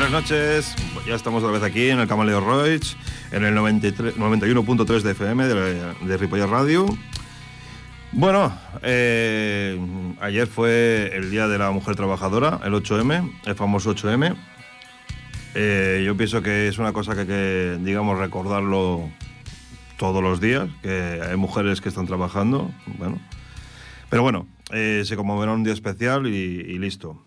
buenas noches. Ya estamos otra vez aquí en el Camaleo Roig, en el 91.3 de FM de, de Ripollas Radio. Bueno, eh, ayer fue el Día de la Mujer Trabajadora, el 8M, el famoso 8M. Eh, yo pienso que es una cosa que que, digamos, recordarlo todos los días, que hay mujeres que están trabajando, bueno. Pero bueno, eh, se conmoverá un día especial y, y listo.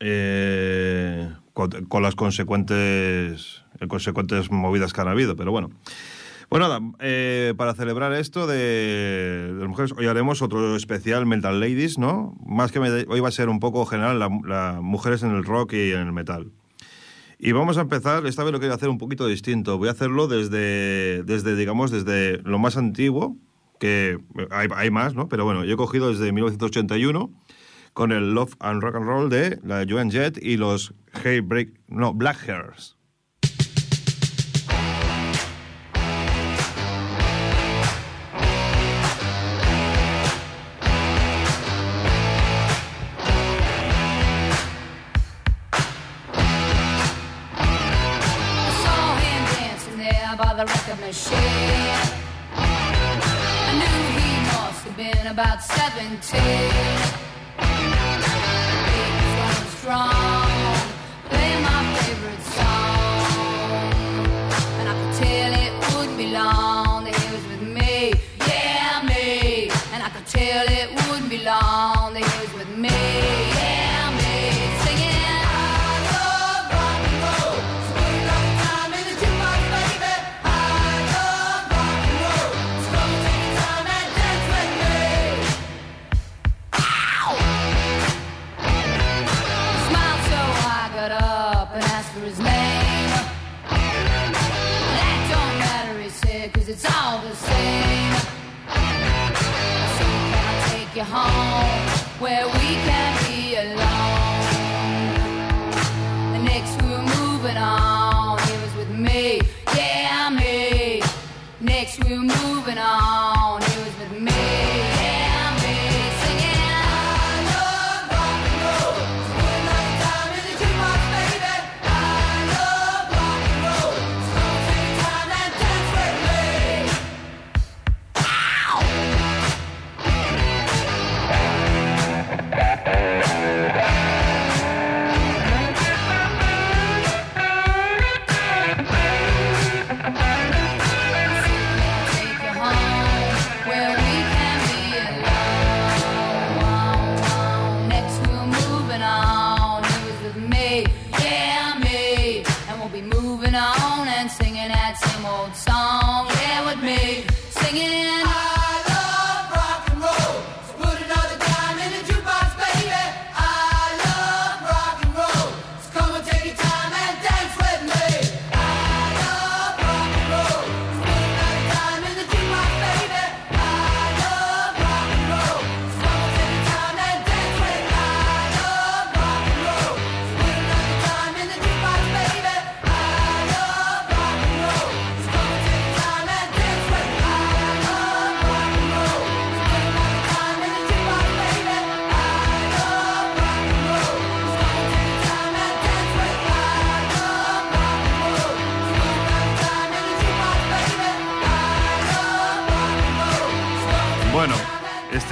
Eh, con, las consecuentes, consecuentes movidas que han habido, pero bueno. Pues nada, eh, para celebrar esto de, de, las mujeres, hoy haremos otro especial Metal Ladies, ¿no? Más que me, hoy va a ser un poco general las la mujeres en el rock y en el metal. Y vamos a empezar, esta vez lo quiero hacer un poquito distinto. Voy a hacerlo desde, desde digamos, desde lo más antiguo, que hay, hay más, ¿no? Pero bueno, yo he cogido desde 1981 con el Love and Rock and Roll de la Joan Jett y los Hey Break, no, Black Hairs. machine. I knew he must have been about 17. Strong,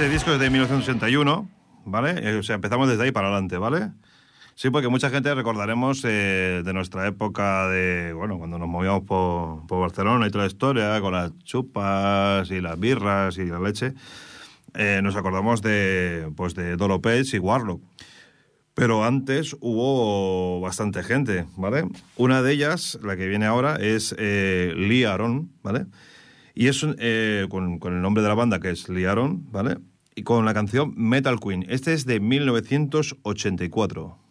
este disco es de 1981, ¿vale? Eh, O sea, empezamos desde ahí para adelante, ¿vale? Sí, porque mucha gente recordaremos eh, de nuestra época de, bueno, cuando nos movíamos por, por Barcelona y toda la historia, con las chupas y las birras y la leche, eh, nos acordamos de, pues, de Dolo Page y Warlock. Pero antes hubo bastante gente, ¿vale? Una de ellas, la que viene ahora, es eh, Lee Aaron, ¿vale? Y es con, con el nombre de la banda que es Lee Aaron, ¿vale? Y con la canción Metal Queen. Este es de 1984.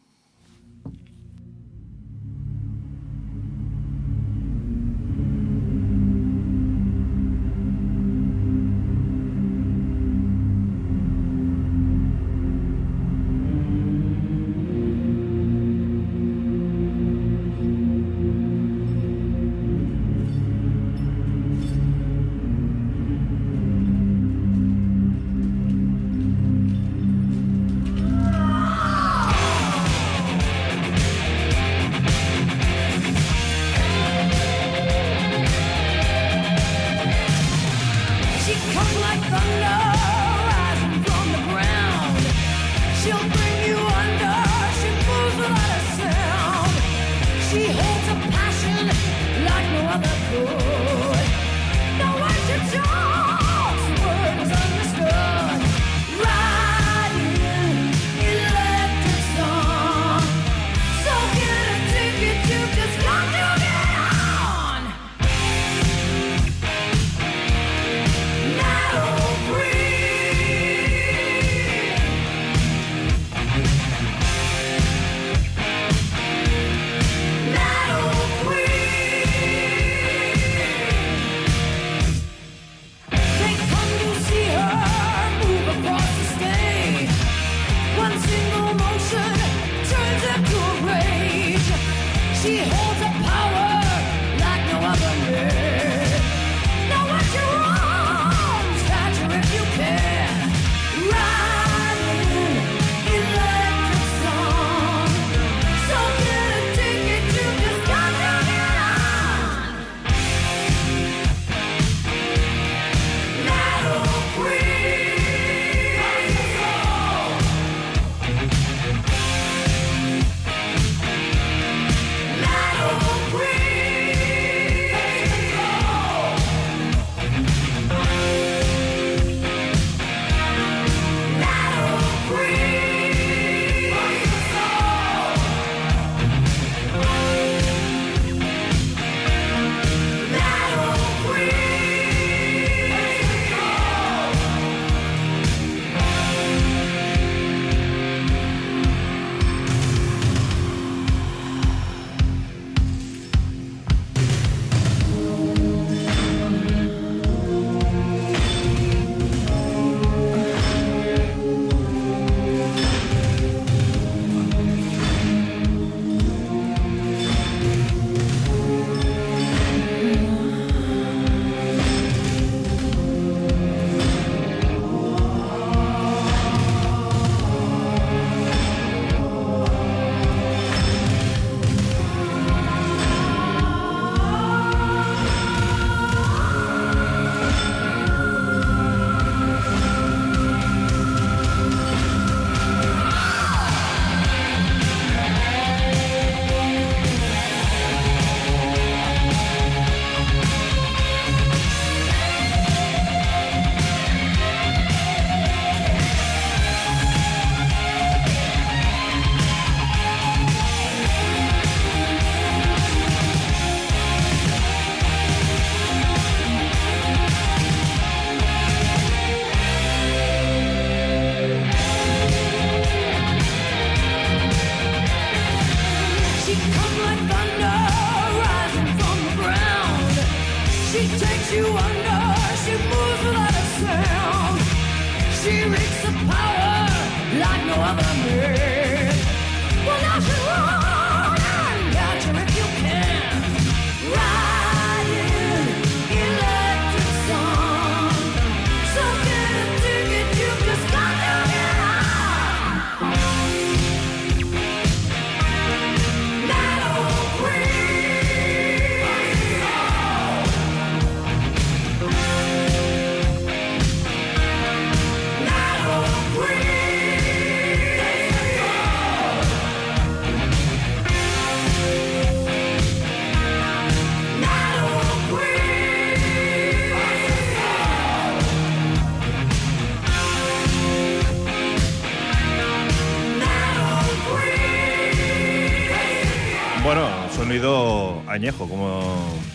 Añejo, como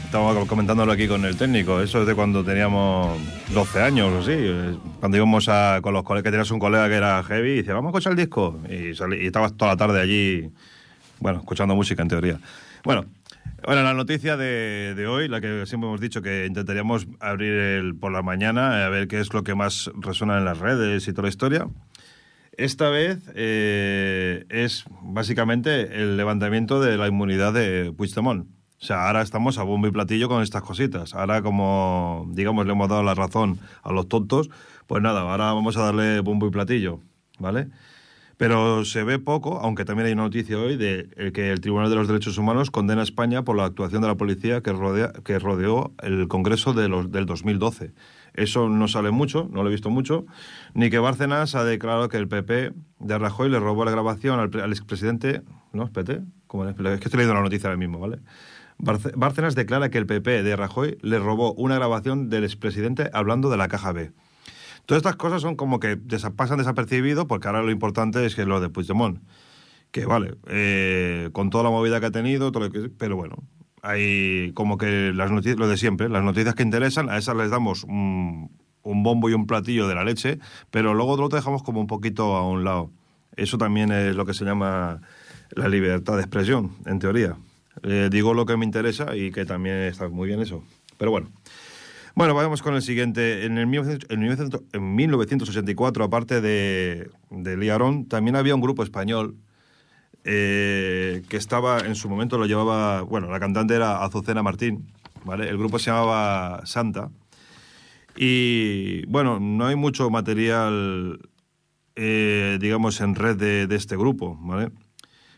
estábamos comentándolo aquí con el técnico. Eso es de cuando teníamos 12 años o así. eh, Cuando íbamos a, con los colegas, que tenías un colega que era heavy y dice, vamos a escuchar el disco. Y, salí- y estabas toda la tarde allí, bueno, escuchando música en teoría. Bueno, bueno la noticia de, de hoy, la que siempre hemos dicho que intentaríamos abrir el, por la mañana, a ver qué es lo que más resuena en las redes y toda la historia. Esta vez eh, es básicamente el levantamiento de la inmunidad de Puigdemont. O sea, ahora estamos a bombo y platillo con estas cositas. Ahora, como, digamos, le hemos dado la razón a los tontos, pues nada, ahora vamos a darle bombo y platillo, ¿vale? Pero se ve poco, aunque también hay una noticia hoy de eh, que el Tribunal de los Derechos Humanos condena a España por la actuación de la policía que, rodea, que rodeó el Congreso de los, del 2012. Eso no sale mucho, no lo he visto mucho, ni que Bárcenas ha declarado que el PP de Rajoy le robó la grabación al, al expresidente... ¿No? Espérate, ¿cómo es? Es que estoy leyendo la noticia ahora mismo, ¿vale? Bárcenas declara que el PP de Rajoy le robó una grabación del expresidente hablando de la caja B. Todas estas cosas son como que pasan desapercibido porque ahora lo importante es que lo de Puigdemont. Que vale, eh, con toda la movida que ha tenido, todo lo que, pero bueno, hay como que las noticias, lo de siempre, las noticias que interesan, a esas les damos un, un bombo y un platillo de la leche, pero luego lo dejamos como un poquito a un lado. Eso también es lo que se llama la libertad de expresión, en teoría. Eh, digo lo que me interesa y que también está muy bien eso. Pero bueno. Bueno, vamos con el siguiente. En, el 1900 en 1900 en 1984, aparte de, de Liarón, también había un grupo español eh, que estaba, en su momento lo llevaba, bueno, la cantante era Azucena Martín, ¿vale? El grupo se llamaba Santa. Y bueno, no hay mucho material, eh, digamos, en red de, de este grupo, ¿vale?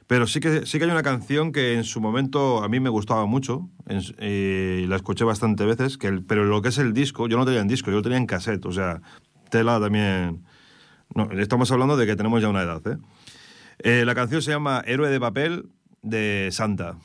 Pero sí que, sí que hay una canción que en su momento a mí me gustaba mucho, s- eh, y la escuché bastante veces, que pero lo que es el disco, yo no tenía en disco, yo lo tenía en cassette, o sea, tela también... No, estamos hablando de que tenemos ya una edad, ¿eh? Eh, la canción se llama Héroe de papel de Santa.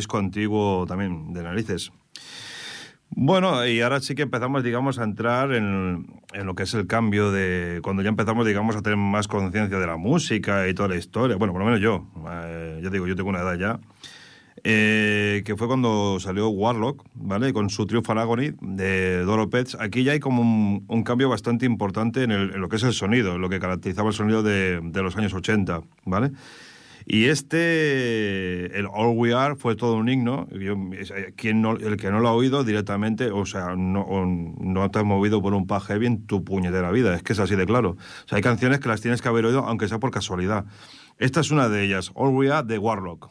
Disco antiguo también de narices. Bueno, y ahora sí que empezamos, digamos, a entrar en, en lo que es el cambio de... Cuando ya empezamos, digamos, a tener más conciencia de la música y toda la historia. Bueno, por lo menos yo. Eh, ya digo, yo tengo una edad ya. Eh, que fue cuando salió Warlock, ¿vale? Con su Triumph Agony de Doro Pets. Aquí ya hay como un, cambio bastante importante en lo que es el sonido, lo que caracterizaba el sonido de, de los años 80, ¿vale? Y este, el All We Are, fue todo un himno. Yo- eh, quien no- el que no lo ha oído directamente, o sea, no, no te has movido por un pa heavy en tu puñetera vida. Es que es así de claro. O sea, hay canciones que las tienes que haber oído, aunque sea por casualidad. Esta es una de ellas, All We Are de Warlock.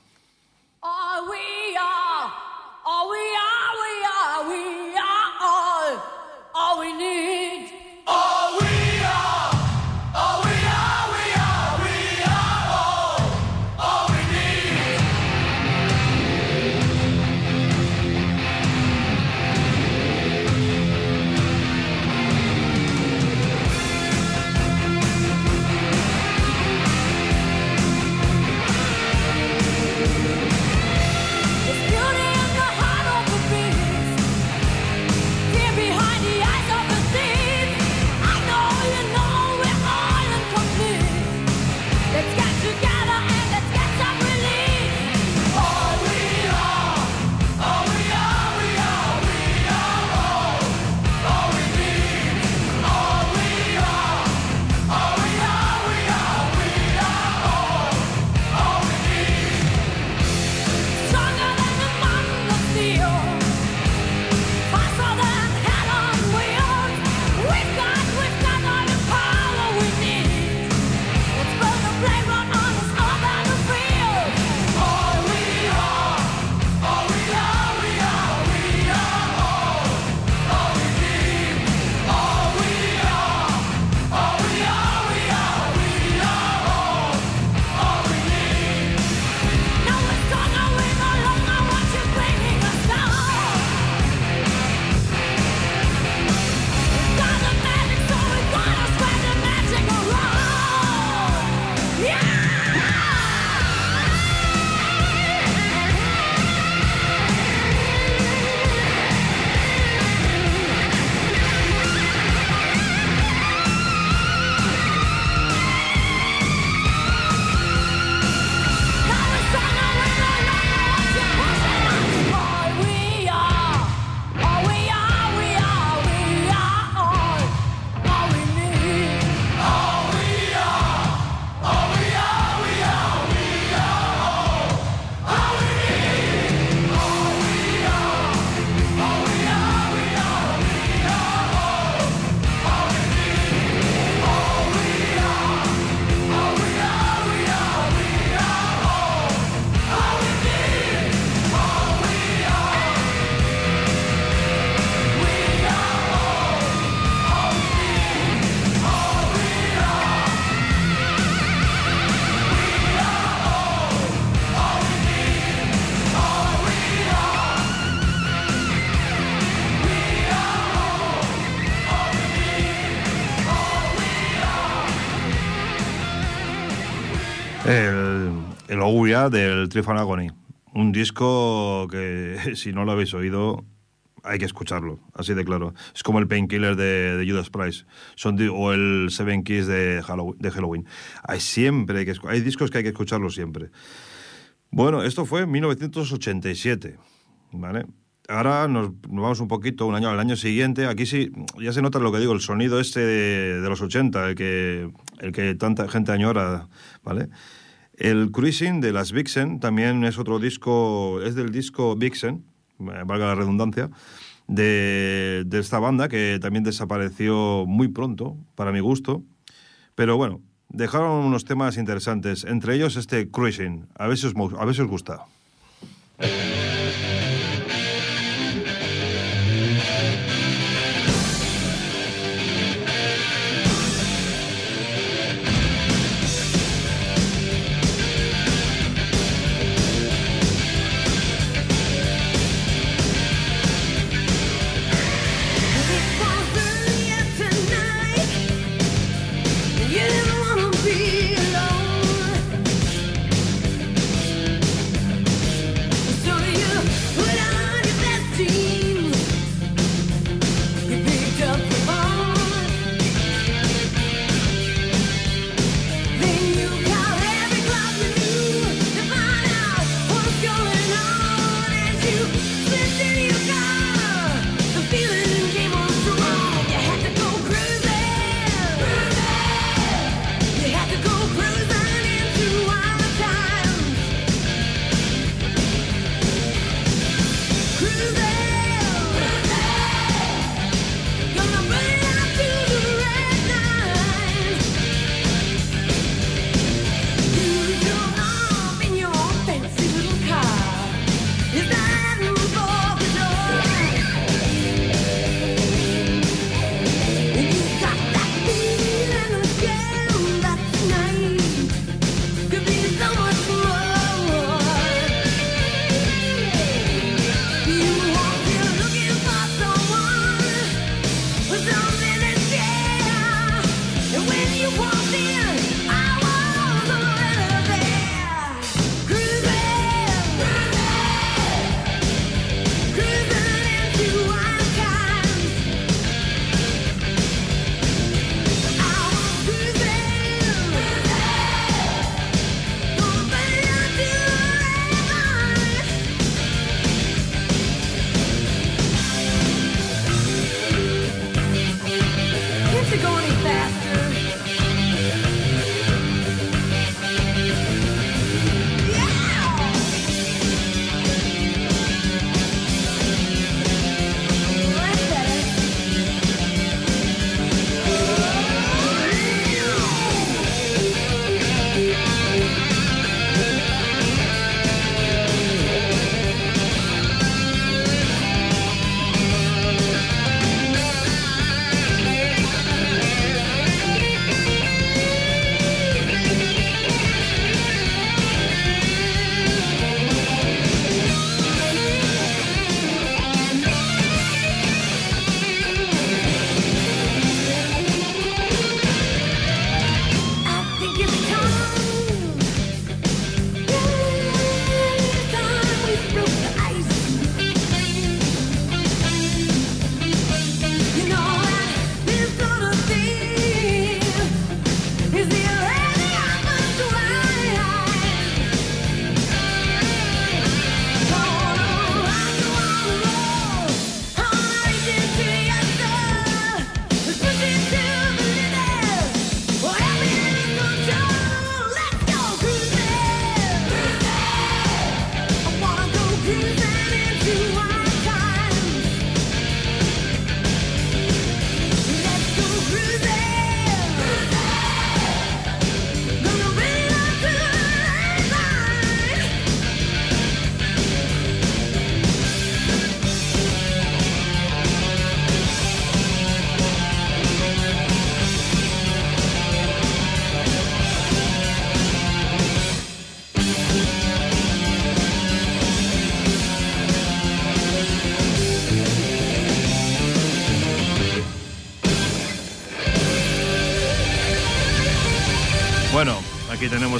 Del Triumph Agony. Un disco que, si no lo habéis oído, hay que escucharlo, así de claro. Es como el Painkiller de, Judas Price Son o el Seven Keys de Halloween. Hay, siempre hay, discos que hay que escucharlos siempre. Bueno, esto fue en 1987, ¿vale? Ahora nos, vamos un poquito, un año al año siguiente. Aquí sí, ya se nota lo que digo, el sonido este de, de los 80, el que, el que tanta gente añora, ¿vale? El Cruising de las Vixen también es otro disco, es del disco Vixen, eh, valga la redundancia, de, de esta banda que también desapareció muy pronto, para mi gusto. Pero bueno, dejaron unos temas interesantes, entre ellos este Cruising. A ver si os, a ver si os gusta.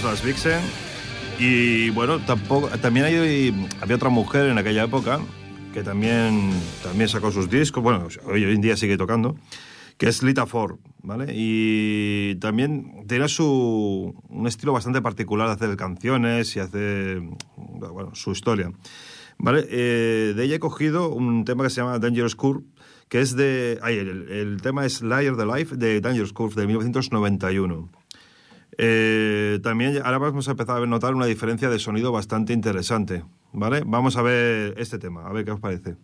Las Vixen. Y bueno, tampoco, también hay, había otra mujer en aquella época que también, también sacó sus discos, bueno, hoy en día sigue tocando, que es Lita Ford, ¿vale? Y también tiene su, un estilo bastante particular de hacer canciones y hacer, bueno, su historia. ¿Vale? Eh, de ella he cogido un tema que se llama Dangerous Curve, que es de... Ay, el, el tema es Liar the Life de Dangerous Curve de 1991. Eh, también ahora vamos a empezar a notar una diferencia de sonido bastante interesante, ¿vale? Vamos a ver este tema, a ver qué os parece.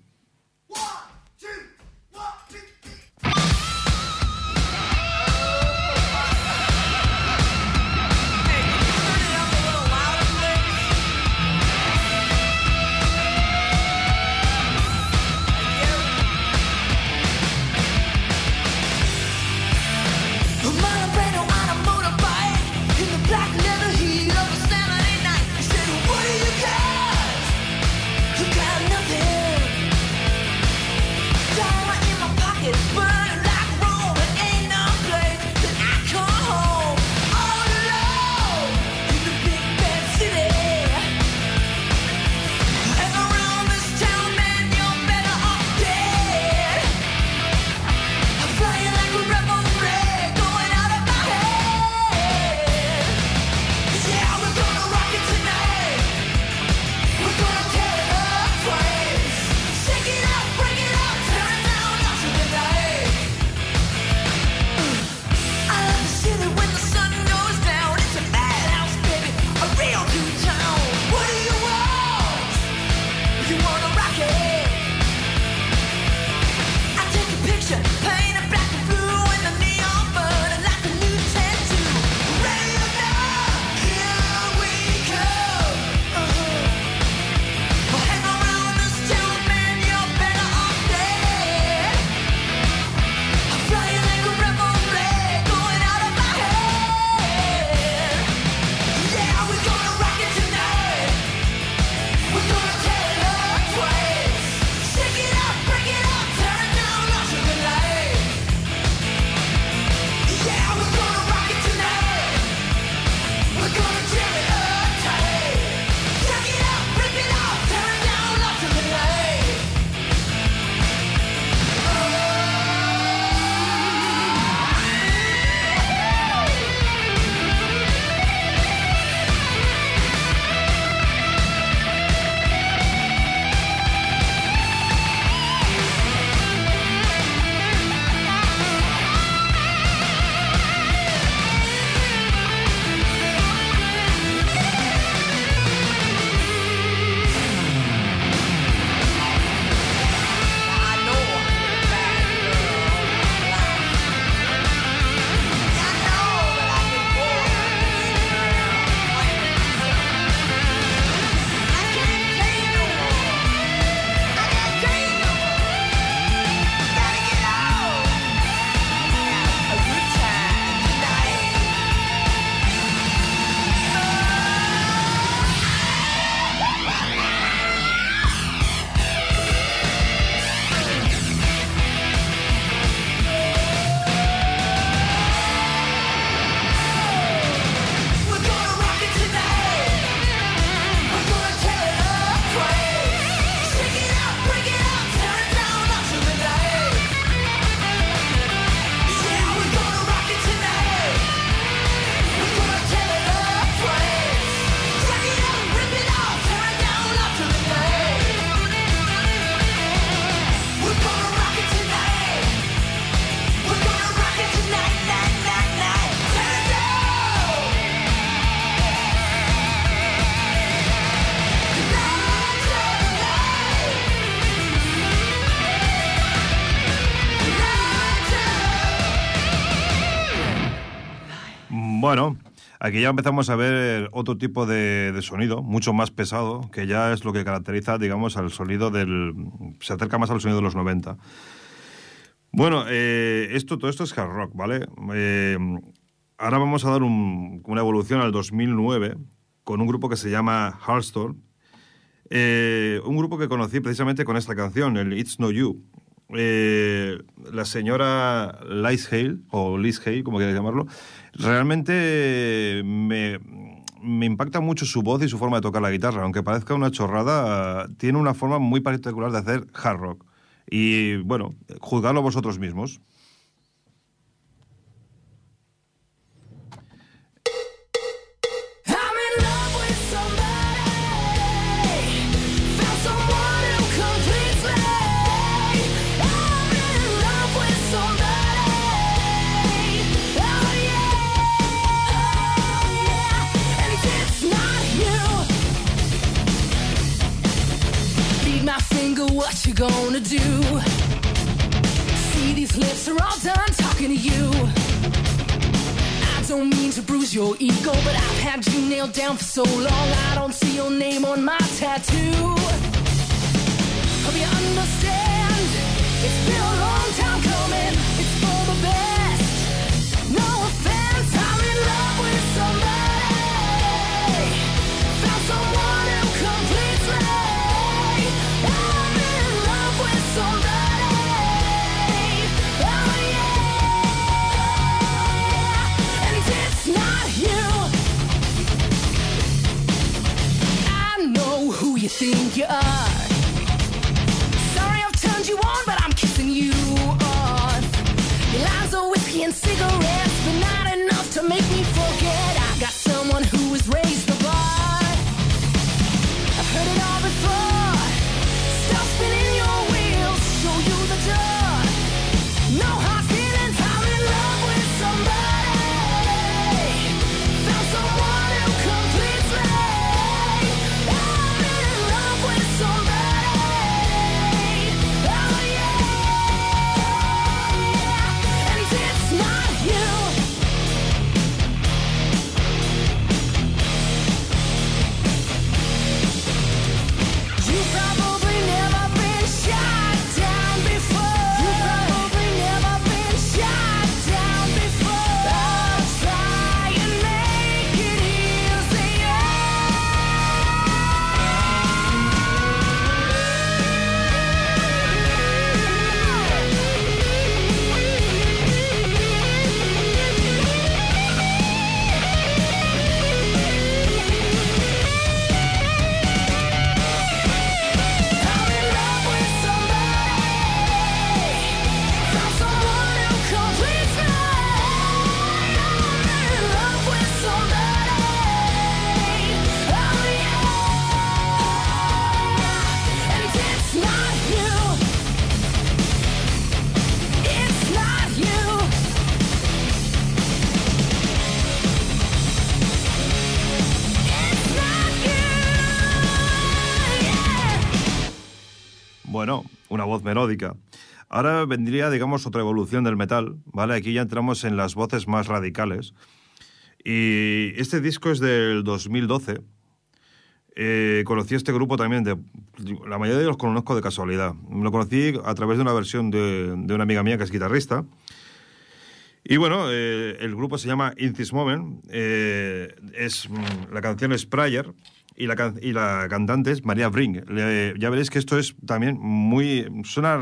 Aquí ya empezamos a ver otro tipo de, sonido, mucho más pesado, que ya es lo que caracteriza, digamos, al sonido del... se acerca más al sonido de los 90. Bueno, eh, esto, todo esto es hard rock, ¿vale? Eh, ahora vamos a dar un- una evolución al 2009 con un grupo que se llama Hearthstone. Eh, un grupo que conocí precisamente con esta canción, el It's No You. eh, la señora Liz Hale, o Liz Hale, como quieras llamarlo, realmente me, me impacta mucho su voz y su forma de tocar la guitarra. Aunque parezca una chorrada, tiene una forma muy particular de hacer hard rock. Y bueno, juzgadlo vosotros mismos. Don't mean to bruise your ego, but I've had you nailed down for so long. I don't see your name on my tattoo. Hope you understand. It's been a long time think you are. Sorry I've turned you on, but I'm kissing you off. Your lies are whiskey and cigarettes, but not enough to make me forget. I got someone who has raised melódica. Ahora vendría, digamos, otra evolución del metal, ¿vale? Aquí ya entramos en las voces más radicales. Y este disco es del 2012. Eh, conocí este grupo también, de, la mayoría de los conozco de casualidad. Lo conocí a través de una versión de, de una amiga mía que es guitarrista. Y bueno, eh, el grupo se llama In This Moment. eh, es, mm, la canción es Prayer y la, y la cantante es María Brink. Ya veréis que esto es también muy... Suena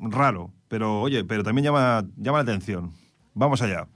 raro, pero oye, pero también llama, llama la atención. Vamos allá.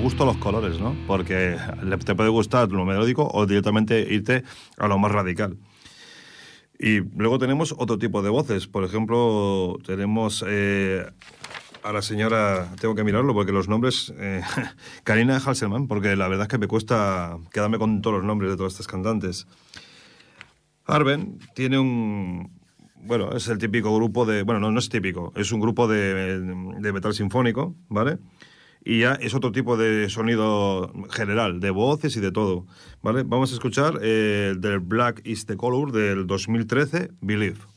Gusto los colores, ¿no? Porque te puede gustar lo melódico o directamente irte a lo más radical. Y luego tenemos otro tipo de voces. Por ejemplo, tenemos eh, a la señora, tengo que mirarlo porque los nombres, eh, Karina Halselman, porque la verdad es que me cuesta quedarme con todos los nombres de todas estas cantantes. Arben tiene un... Bueno, es el típico grupo de... Bueno, no, no es típico, es un grupo de metal sinfónico, ¿vale? Y ya es otro tipo de sonido general, de voces y de todo, ¿vale? Vamos a escuchar eh, del Black is the Color del 2013, Believe.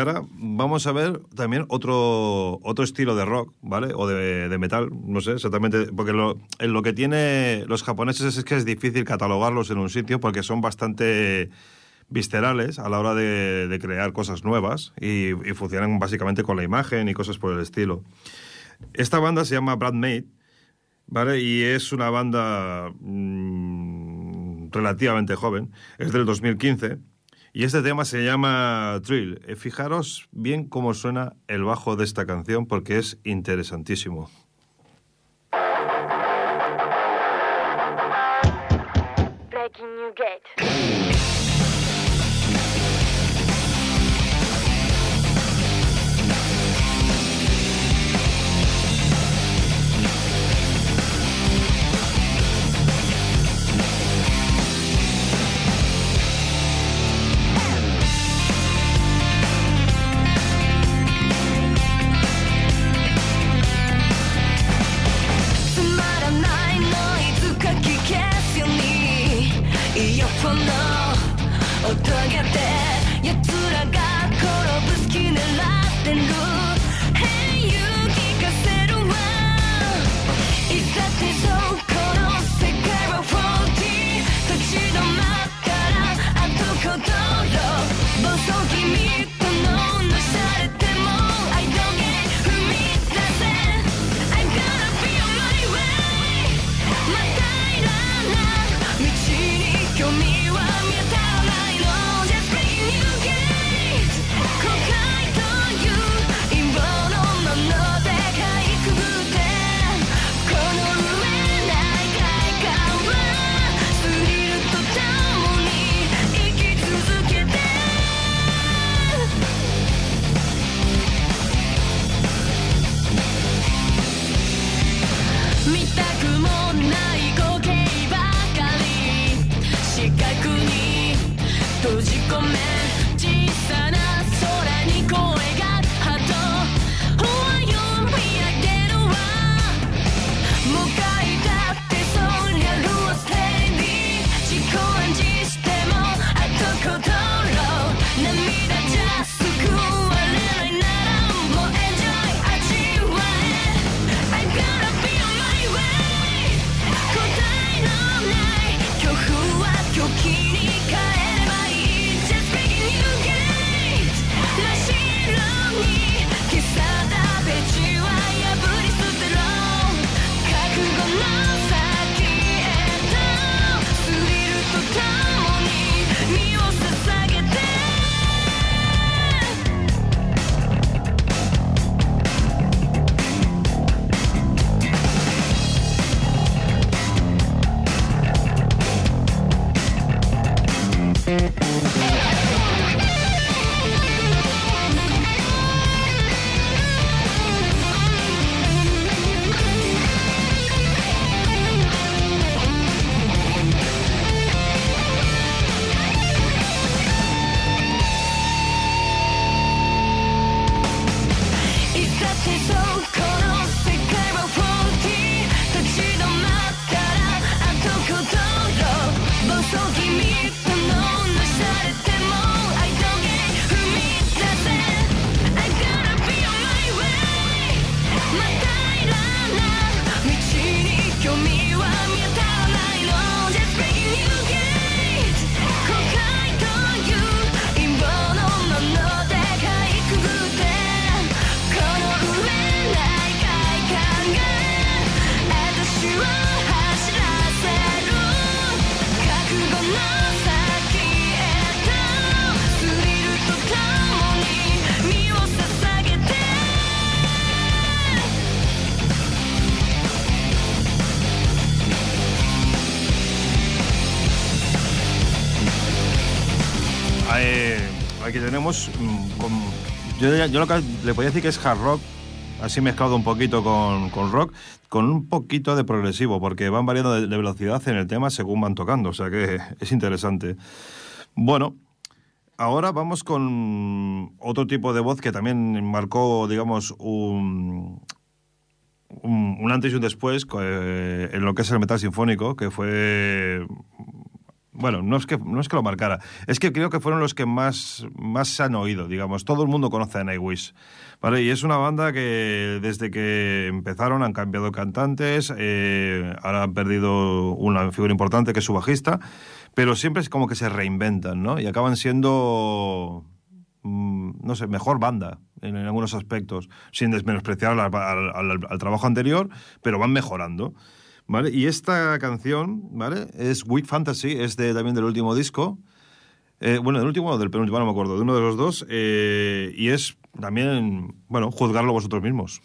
ahora vamos a ver también otro, otro estilo de rock, ¿vale? O de, metal, no sé exactamente. Porque lo, que tiene los japoneses es, que es difícil catalogarlos en un sitio porque son bastante viscerales a la hora de, crear cosas nuevas y, funcionan básicamente con la imagen y cosas por el estilo. Esta banda se llama Brad Made, ¿vale? Y es una banda mm, relativamente joven, es del 2015 y este tema se llama Drill. Eh, fijaros bien cómo suena el bajo de esta canción porque es interesantísimo. aquí tenemos, mm, yo, lo que le podía decir que es hard rock, así mezclado un poquito con, con rock, con un poquito de progresivo, porque van variando de, velocidad en el tema según van tocando, o sea que es interesante. Bueno, ahora vamos con otro tipo de voz que también marcó, digamos, un, un, antes y un después eh, en lo que es el metal sinfónico, que fue bueno, no es que no es que lo marcara, es que creo que fueron los que más, más se han oído, digamos. Todo el mundo conoce a Nightwish, ¿vale? Y es una banda que desde que empezaron han cambiado cantantes, eh, ahora han perdido una figura importante que es su bajista, pero siempre es como que se reinventan, ¿no? Y acaban siendo mm, no sé, mejor banda en, en algunos aspectos, sin desmenospreciar al, trabajo anterior, pero van mejorando. ¿Vale? Y esta canción, ¿vale? Es Weak Fantasy, es de, también del último disco. Eh, bueno, del último o del penúltimo, no me acuerdo, de uno de los dos. eh, y es también, bueno, juzgarlo vosotros mismos.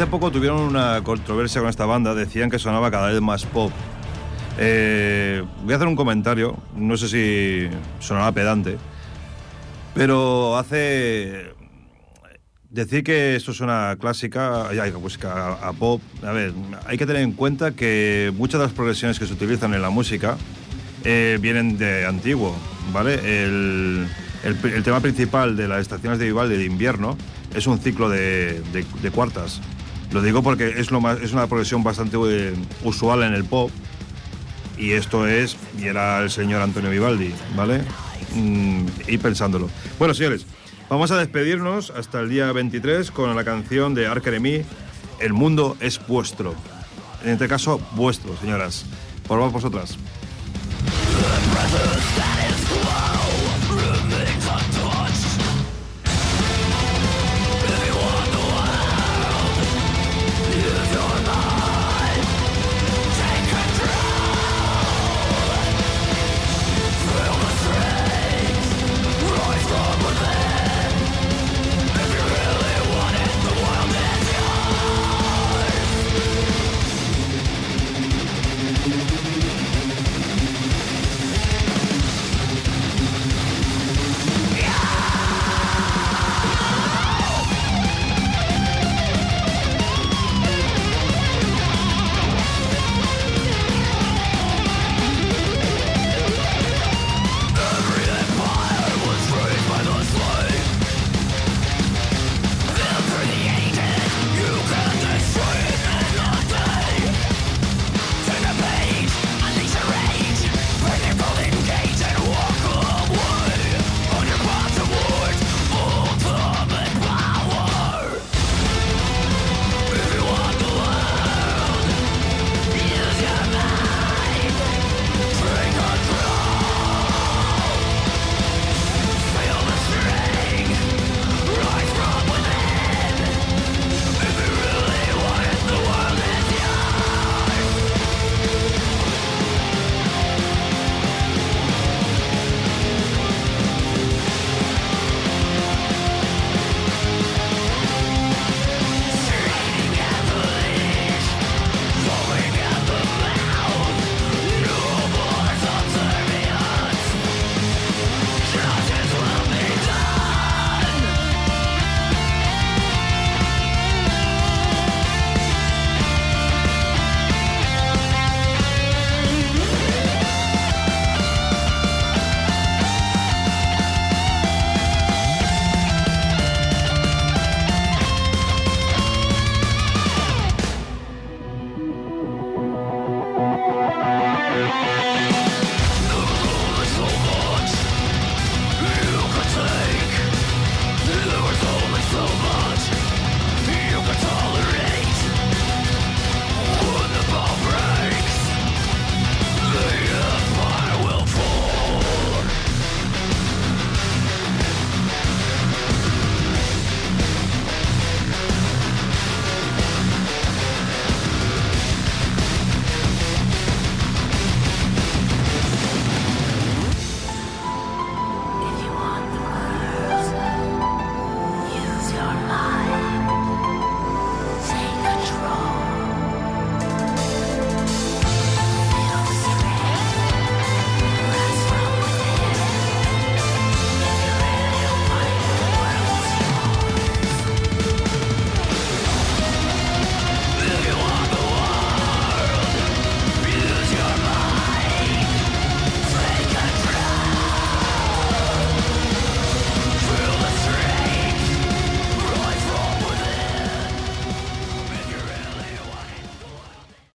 Hace poco tuvieron una controversia con esta banda, decían que sonaba cada vez más pop. Eh, voy a hacer un comentario, no sé si sonará pedante, pero hace... Decir que esto es una clásica, música a, a pop, a ver, hay que tener en cuenta que muchas de las progresiones que se utilizan en la música eh, vienen de antiguo, ¿vale? El, tema principal de las estaciones de Vivaldi de invierno es un ciclo de cuartas. Lo digo porque es, lo más, es una progresión bastante eh, usual en el pop y esto es, y era el señor Antonio Vivaldi, ¿vale? Mm, y pensándolo. Bueno, señores, vamos a despedirnos hasta el día 23 con la canción de Ark Enemy, El mundo es vuestro. En este caso, vuestro, señoras. Por vosotras.